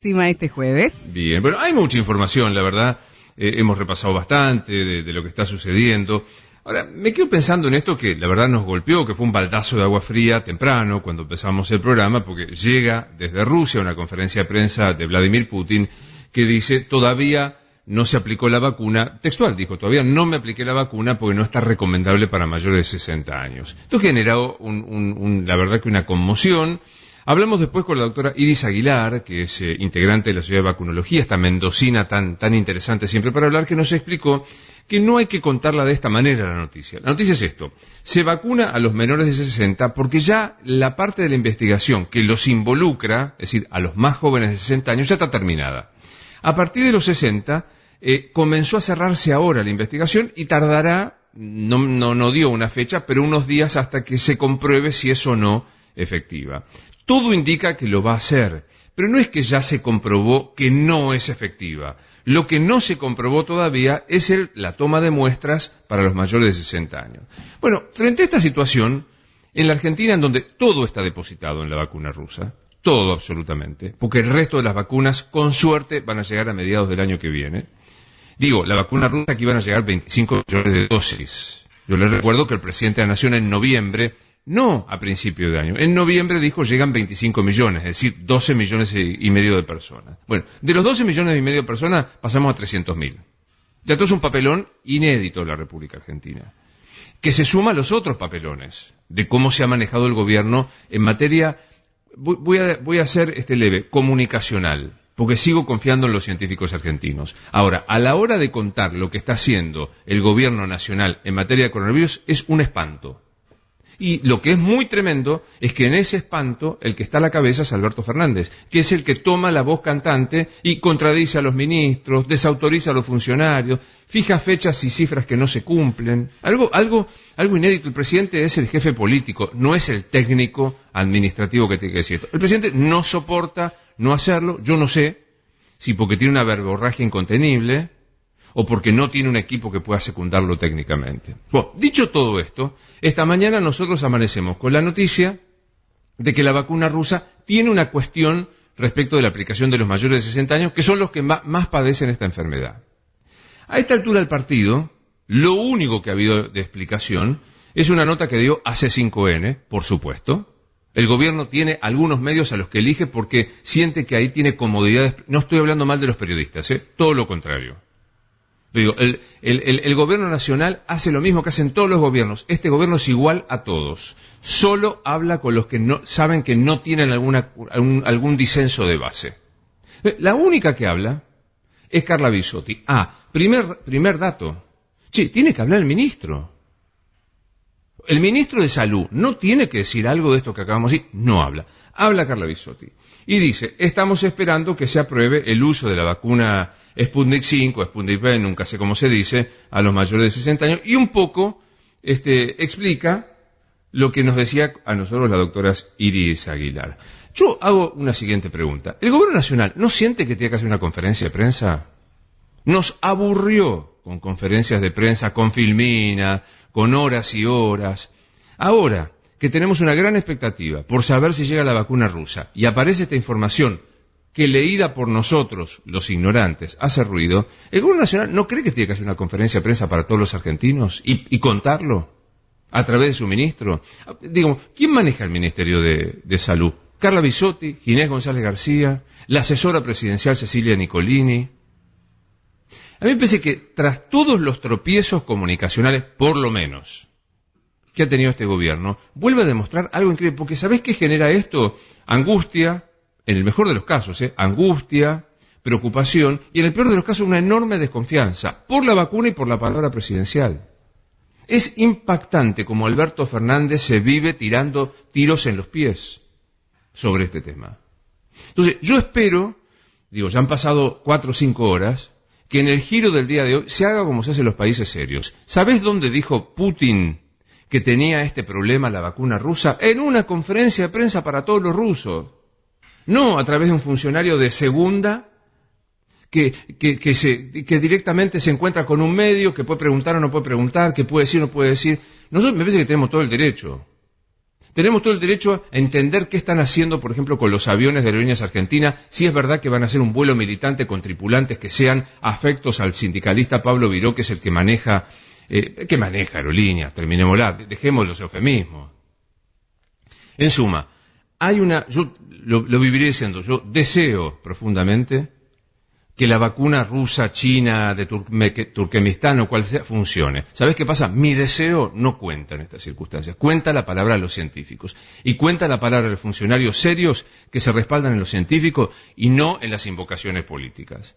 este jueves. Bien, bueno, hay mucha información, la verdad. Eh, hemos repasado bastante de, lo que está sucediendo. Ahora, me quedo pensando en esto que la verdad nos golpeó, que fue un baldazo de agua fría temprano cuando empezamos el programa, porque llega desde Rusia una conferencia de prensa de Vladimir Putin que dice todavía no se aplicó la vacuna, textual dijo, todavía no me apliqué la vacuna porque no está recomendable para mayores de 60 años. Esto generó, un, la verdad que una conmoción, Hablamos después con la doctora Iris Aguilar, que es eh, integrante de la Sociedad de Vacunología, esta mendocina tan, tan interesante siempre para hablar, que nos explicó que no hay que contarla de esta manera la noticia. La noticia es esto. Se vacuna a los menores de 60 porque ya la parte de la investigación que los involucra, es decir, a los más jóvenes de 60 años, ya está terminada. A partir de los 60, eh, comenzó a cerrarse ahora la investigación y tardará, no, no, no dio una fecha, pero unos días hasta que se compruebe si es o no efectiva. Todo indica que lo va a hacer, pero no es que ya se comprobó que no es efectiva. Lo que no se comprobó todavía es la toma de muestras para los mayores de 60 años. Bueno, frente a esta situación, en la Argentina, en donde todo está depositado en la vacuna rusa, todo absolutamente, porque el resto de las vacunas, con suerte, van a llegar a mediados del año que viene. Digo, la vacuna rusa aquí van a llegar 25 millones de dosis. Yo les recuerdo que el presidente de la Nación en noviembre no a principio de año. En noviembre dijo llegan 25 millones, es decir, 12 millones y medio de personas. Bueno, de los 12 millones y medio de personas pasamos a 300 mil. Ya esto es un papelón inédito de la República Argentina, que se suma a los otros papelones de cómo se ha manejado el gobierno en materia, voy, a, voy a hacer este leve, comunicacional, porque sigo confiando en los científicos argentinos. Ahora, a la hora de contar lo que está haciendo el gobierno nacional en materia de coronavirus es un espanto. Y lo que es muy tremendo es que en ese espanto el que está a la cabeza es Alberto Fernández, que es el que toma la voz cantante y contradice a los ministros, desautoriza a los funcionarios, fija fechas y cifras que no se cumplen. Algo, algo, algo inédito. El presidente es el jefe político, no es el técnico administrativo que tiene que decir esto. El presidente no soporta no hacerlo, yo no sé si porque tiene una verborragia incontenible, o porque no tiene un equipo que pueda secundarlo técnicamente. Bueno, dicho todo esto, esta mañana nosotros amanecemos con la noticia de que la vacuna rusa tiene una cuestión respecto de la aplicación de los mayores de 60 años, que son los que más padecen esta enfermedad. A esta altura del partido, lo único que ha habido de explicación es una nota que dio AC5N, por supuesto. El gobierno tiene algunos medios a los que elige porque siente que ahí tiene comodidades. No estoy hablando mal de los periodistas, ¿eh? todo lo contrario el, gobierno nacional hace lo mismo que hacen todos los gobiernos. Este gobierno es igual a todos. Solo habla con los que no, saben que no tienen algún, disenso de base. La única que habla es Carla Bisotti. Ah, primer, primer dato. Sí, tiene que hablar el ministro. El ministro de Salud no tiene que decir algo de esto que acabamos de decir, no habla. Habla Carla Bisotti. Y dice, estamos esperando que se apruebe el uso de la vacuna Sputnik 5, Sputnik V, nunca sé cómo se dice, a los mayores de 60 años, y un poco este, explica lo que nos decía a nosotros la doctora Iris Aguilar. Yo hago una siguiente pregunta. ¿El gobierno nacional no siente que tiene que hacer una conferencia de prensa? Nos aburrió con conferencias de prensa, con filmina, con horas y horas. Ahora que tenemos una gran expectativa por saber si llega la vacuna rusa y aparece esta información que leída por nosotros, los ignorantes, hace ruido, ¿el gobierno nacional no cree que tiene que hacer una conferencia de prensa para todos los argentinos y, contarlo a través de su ministro? Digamos, ¿quién maneja el Ministerio de, de Salud? Carla Bisotti, Ginés González García, la asesora presidencial Cecilia Nicolini, a mí me parece que tras todos los tropiezos comunicacionales, por lo menos, que ha tenido este gobierno, vuelve a demostrar algo increíble, porque ¿sabés qué genera esto? Angustia, en el mejor de los casos, ¿eh? angustia, preocupación y en el peor de los casos una enorme desconfianza por la vacuna y por la palabra presidencial. Es impactante como Alberto Fernández se vive tirando tiros en los pies sobre este tema. Entonces, yo espero, digo, ya han pasado cuatro o cinco horas, que en el giro del día de hoy se haga como se hace en los países serios. ¿Sabés dónde dijo Putin que tenía este problema la vacuna rusa? En una conferencia de prensa para todos los rusos. No a través de un funcionario de segunda que, que, directamente se encuentra con un medio que puede preguntar o no puede preguntar, que puede decir o no puede decir. Nosotros me parece que tenemos todo el derecho Tenemos todo el derecho a entender qué están haciendo, por ejemplo, con los aviones de aerolíneas argentinas, si es verdad que van a hacer un vuelo militante con tripulantes que sean afectos al sindicalista Pablo Viró, que es el que maneja, eh, que maneja aerolíneas, terminémosla, dejemos los eufemismos. En suma, hay una, yo lo, lo viviré diciendo, yo deseo profundamente que la vacuna rusa, china, de Turkmenistán o cual sea, funcione. ¿Sabes qué pasa? Mi deseo no cuenta en estas circunstancias. Cuenta la palabra de los científicos. Y cuenta la palabra de los funcionarios serios que se respaldan en los científicos y no en las invocaciones políticas.